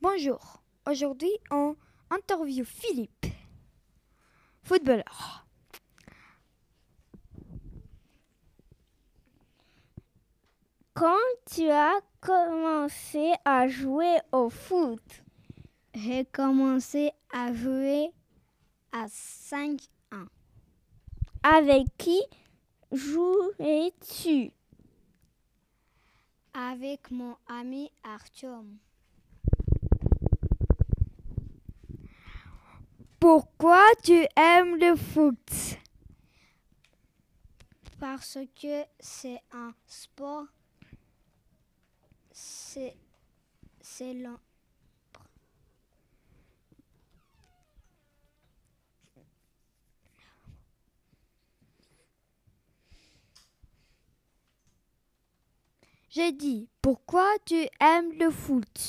Bonjour. Aujourd'hui, on interview Philippe, footballeur. Quand tu as commencé à jouer au foot? J'ai commencé à jouer à 5 ans. Avec qui jouais-tu? Avec mon ami Artyom. Pourquoi tu aimes le foot? Parce que c'est un sport. C'est c'est lent. J'ai dit, pourquoi tu aimes le foot?